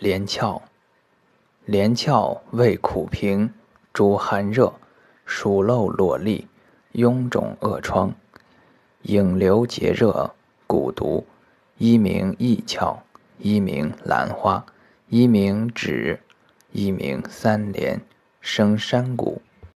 连翘，连翘味苦平，主寒热，暑漏裸痢，臃肿恶疮，影流结热，蛊毒，一名益翘，一名兰花，一名枳，一名三连，生山谷。